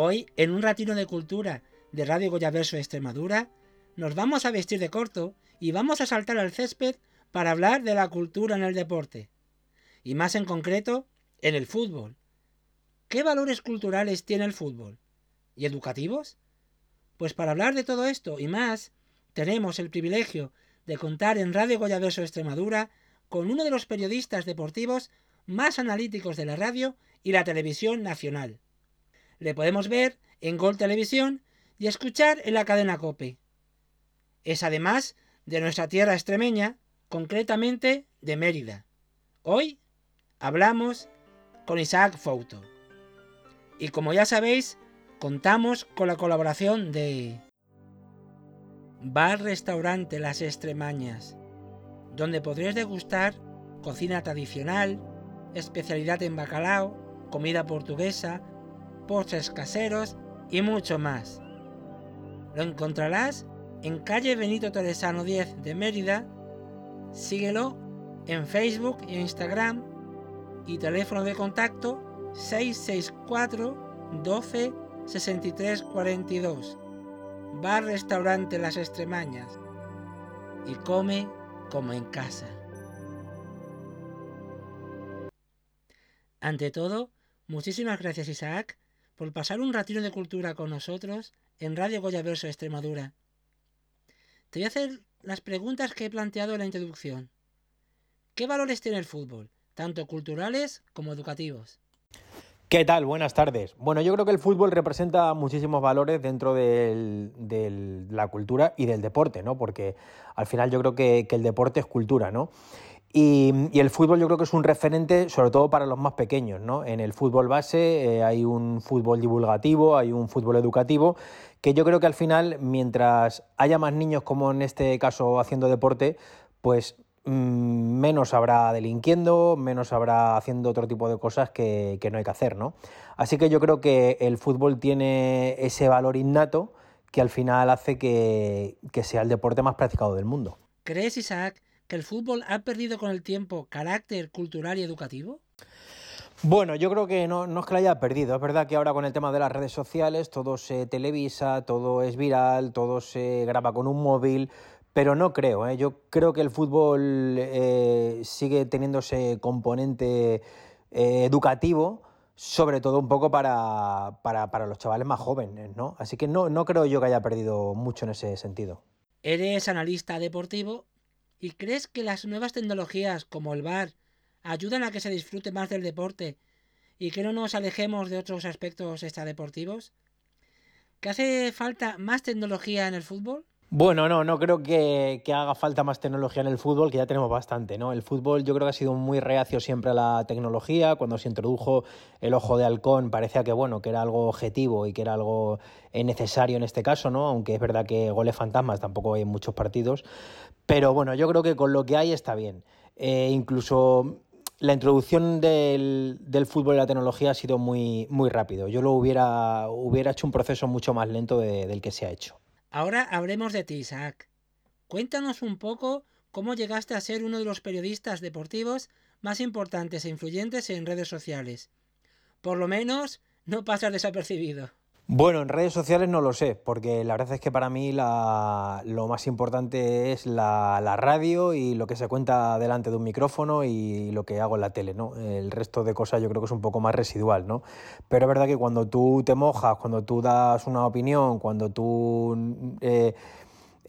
Hoy, en un ratino de cultura de Radio Goyaverso Extremadura, nos vamos a vestir de corto y vamos a saltar al césped para hablar de la cultura en el deporte. Y más en concreto, en el fútbol. ¿Qué valores culturales tiene el fútbol? ¿Y educativos? Pues para hablar de todo esto y más, tenemos el privilegio de contar en Radio Goyaverso Extremadura con uno de los periodistas deportivos más analíticos de la radio y la televisión nacional. Le podemos ver en Gol Televisión y escuchar en la cadena Cope. Es además de nuestra tierra extremeña, concretamente de Mérida. Hoy hablamos con Isaac Fouto. Y como ya sabéis, contamos con la colaboración de Bar Restaurante Las Extremañas, donde podréis degustar cocina tradicional, especialidad en bacalao, comida portuguesa, postres caseros y mucho más. Lo encontrarás en calle Benito Toresano 10 de Mérida. Síguelo en Facebook e Instagram y teléfono de contacto 664 12 63 42. Bar Restaurante Las Extremañas. Y come como en casa. Ante todo, muchísimas gracias Isaac por pasar un ratito de cultura con nosotros en Radio Goyaverso Extremadura. Te voy a hacer las preguntas que he planteado en la introducción. ¿Qué valores tiene el fútbol, tanto culturales como educativos? ¿Qué tal? Buenas tardes. Bueno, yo creo que el fútbol representa muchísimos valores dentro de la cultura y del deporte, ¿no? Porque al final yo creo que, el deporte es cultura, ¿no? Y, el fútbol yo creo que es un referente sobre todo para los más pequeños, ¿no? En el fútbol base eh, hay un fútbol divulgativo, hay un fútbol educativo, que yo creo que al final, mientras haya más niños como en este caso haciendo deporte, pues Mm, menos habrá delinquiendo, menos habrá haciendo otro tipo de cosas que, no hay que hacer, ¿no? Así que yo creo que el fútbol tiene ese valor innato que al final hace que, sea el deporte más practicado del mundo. ¿Crees, Isaac, que el fútbol ha perdido con el tiempo carácter cultural y educativo? Bueno, yo creo que no, no, es que lo haya perdido. Es verdad que ahora con el tema de las redes sociales todo se televisa, todo es viral, todo se graba con un móvil, pero no creo, ¿eh? yo creo que el fútbol eh, sigue teniendo ese componente eh, educativo, sobre todo un poco para, para, los chavales más jóvenes, ¿no? Así que no, no creo yo que haya perdido mucho en ese sentido. Eres analista deportivo y crees que las nuevas tecnologías como el VAR ayudan a que se disfrute más del deporte y que no nos alejemos de otros aspectos extradeportivos? ¿Que hace falta más tecnología en el fútbol? Bueno, no, no creo que, haga falta más tecnología en el fútbol, que ya tenemos bastante, ¿no? El fútbol yo creo que ha sido muy reacio siempre a la tecnología. Cuando se introdujo el ojo de halcón parecía que, bueno, que era algo objetivo y que era algo eh, necesario en este caso, ¿no? Aunque es verdad que goles fantasmas tampoco hay en muchos partidos. Pero bueno, yo creo que con lo que hay está bien. Eh, incluso la introducción del, fútbol y la tecnología ha sido muy, muy rápido. Yo lo hubiera, hubiera hecho un proceso mucho más lento del que se ha hecho. Ahora hablemos de ti, Isaac. Cuéntanos un poco cómo llegaste a ser uno de los periodistas deportivos más importantes e influyentes en redes sociales. Por lo menos no pasas desapercibido. Bueno, en redes sociales no lo sé, porque la verdad es que para mí lo más importante es la, radio y lo que se cuenta delante de un micrófono y lo que hago en la tele, ¿no? El resto de cosas yo creo que es un poco más residual, ¿no? Pero es verdad que cuando tú te mojas, cuando tú das una opinión, cuando tú... Eh,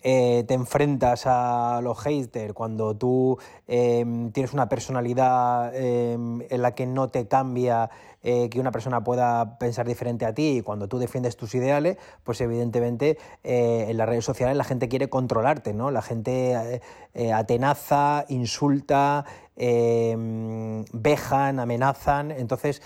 eh, te enfrentas a los haters, cuando tú em, tienes una personalidad em, en la que no te cambia eh, que una persona pueda pensar diferente a ti y cuando tú defiendes tus ideales, pues evidentemente eh, en las redes sociales la gente quiere controlarte, ¿no? La gente atenaza, insulta, em, vejan, amenazan. Entonces,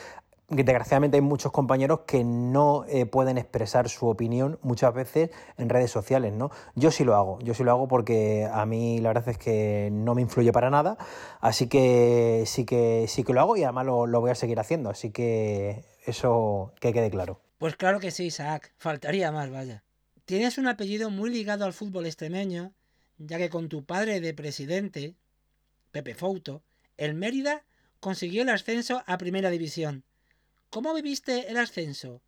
desgraciadamente hay muchos compañeros que no eh, pueden expresar su opinión muchas veces en redes sociales, ¿no? Yo sí lo hago, yo sí lo hago porque a mí la verdad es que no me influye para nada, así que sí que sí que lo hago y además lo, lo voy a seguir haciendo, así que eso que quede claro. Pues claro que sí, Isaac, faltaría más, vaya. Tienes un apellido muy ligado al fútbol extremeño, ya que con tu padre de presidente, Pepe Fouto, el Mérida consiguió el ascenso a Primera División ¿Cómo viviste el ascenso?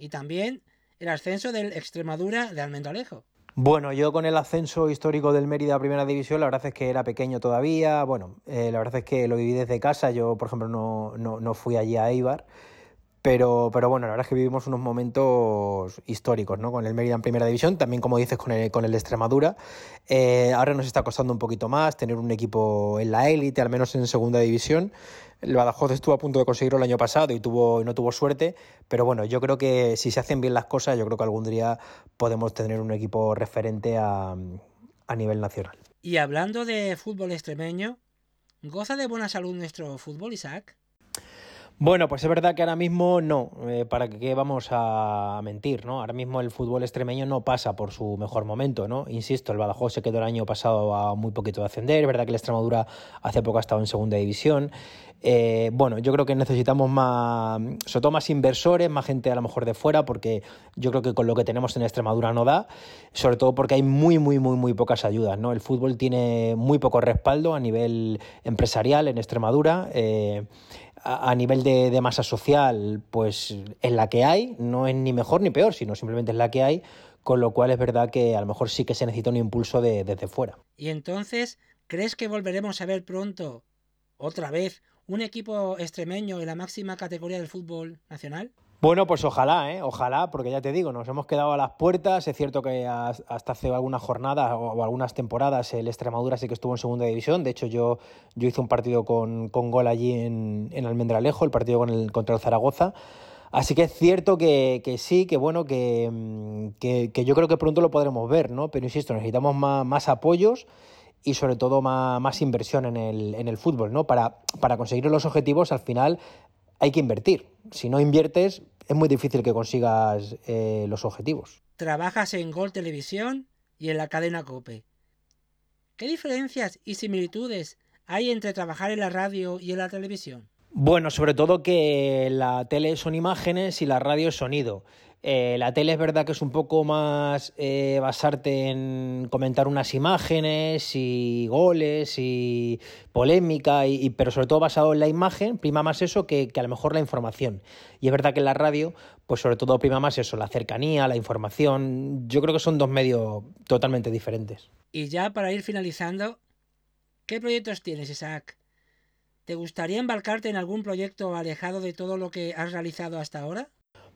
y también el ascenso del Extremadura de Almendralejo. Bueno, yo con el ascenso histórico del Mérida a Primera División, la verdad es que era pequeño todavía. Bueno, eh, la verdad es que lo viví desde casa. Yo, por ejemplo, no, no, no fui allí a Eibar. Pero, pero bueno, la verdad es que vivimos unos momentos históricos, ¿no? Con el Mérida en Primera División, también como dices con el, con el Extremadura. Eh, ahora nos está costando un poquito más tener un equipo en la élite, al menos en Segunda División. El Badajoz estuvo a punto de conseguirlo el año pasado y tuvo no tuvo suerte, pero bueno, yo creo que si se hacen bien las cosas, yo creo que algún día podemos tener un equipo referente a, a nivel nacional. Y hablando de fútbol extremeño, ¿goza de buena salud nuestro fútbol, Isaac? Bueno, pues es verdad que ahora mismo no, eh, para qué vamos a mentir, ¿no? Ahora mismo el fútbol extremeño no pasa por su mejor momento, ¿no? Insisto, el Badajoz se quedó el año pasado a muy poquito de ascender, es verdad que la Extremadura hace poco ha estado en segunda división. Eh, bueno, yo creo que necesitamos más, sobre todo más inversores, más gente a lo mejor de fuera, porque yo creo que con lo que tenemos en Extremadura no da, sobre todo porque hay muy, muy, muy, muy pocas ayudas, ¿no? El fútbol tiene muy poco respaldo a nivel empresarial en Extremadura. Eh, a, nivel de, de, masa social, pues es la que hay, no es ni mejor ni peor, sino simplemente es la que hay, con lo cual es verdad que a lo mejor sí que se necesita un impulso de, desde fuera. Y entonces, ¿crees que volveremos a ver pronto, otra vez, un equipo extremeño en la máxima categoría del fútbol nacional? Bueno, pues ojalá, ¿eh? ojalá, porque ya te digo, nos hemos quedado a las puertas. Es cierto que hasta hace algunas jornadas o algunas temporadas el Extremadura sí que estuvo en segunda división. De hecho, yo, yo hice un partido con, con gol allí en, en, Almendralejo, el partido con el, contra el Zaragoza. Así que es cierto que, que sí, que bueno, que, que, que, yo creo que pronto lo podremos ver, ¿no? Pero insisto, necesitamos más, más apoyos y sobre todo más, más inversión en el, en el fútbol, ¿no? Para, para conseguir los objetivos al final hay que invertir. Si no inviertes, es muy difícil que consigas eh, los objetivos. Trabajas en Gol Televisión y en la cadena Cope. ¿Qué diferencias y similitudes hay entre trabajar en la radio y en la televisión? Bueno, sobre todo que la tele son imágenes y la radio es sonido. Eh, la tele es verdad que es un poco más eh, basarte en comentar unas imágenes y goles y polémica, y, pero sobre todo basado en la imagen, prima más eso que, que, a lo mejor la información. Y es verdad que en la radio, pues sobre todo prima más eso, la cercanía, la información. Yo creo que son dos medios totalmente diferentes. Y ya para ir finalizando, ¿qué proyectos tienes, Isaac? ¿Te gustaría embarcarte en algún proyecto alejado de todo lo que has realizado hasta ahora?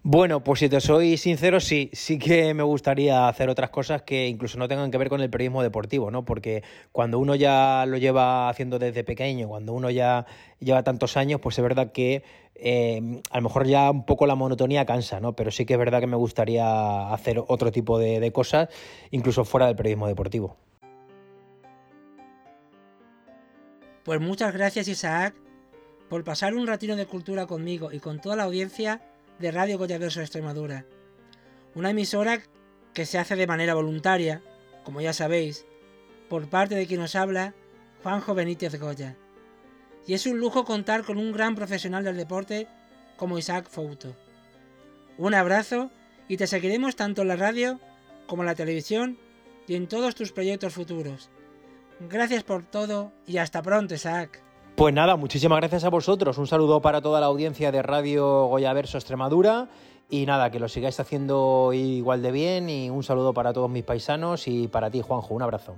Bueno, pues si te soy sincero, sí, sí que me gustaría hacer otras cosas que incluso no tengan que ver con el periodismo deportivo, ¿no? Porque cuando uno ya lo lleva haciendo desde pequeño, cuando uno ya lleva tantos años, pues es verdad que eh, a lo mejor ya un poco la monotonía cansa, ¿no? Pero sí que es verdad que me gustaría hacer otro tipo de, de cosas, incluso fuera del periodismo deportivo. Pues muchas gracias, Isaac, por pasar un ratito de cultura conmigo y con toda la audiencia de Radio Goyaverso Extremadura. Una emisora que se hace de manera voluntaria, como ya sabéis, por parte de quien nos habla, Juanjo Benítez Goya. Y es un lujo contar con un gran profesional del deporte como Isaac Fouto. Un abrazo y te seguiremos tanto en la radio como en la televisión y en todos tus proyectos futuros. Gracias por todo y hasta pronto, Isaac. Pues nada, muchísimas gracias a vosotros. Un saludo para toda la audiencia de Radio Goyaverso Extremadura. Y nada, que lo sigáis haciendo igual de bien. Y un saludo para todos mis paisanos y para ti, Juanjo. Un abrazo.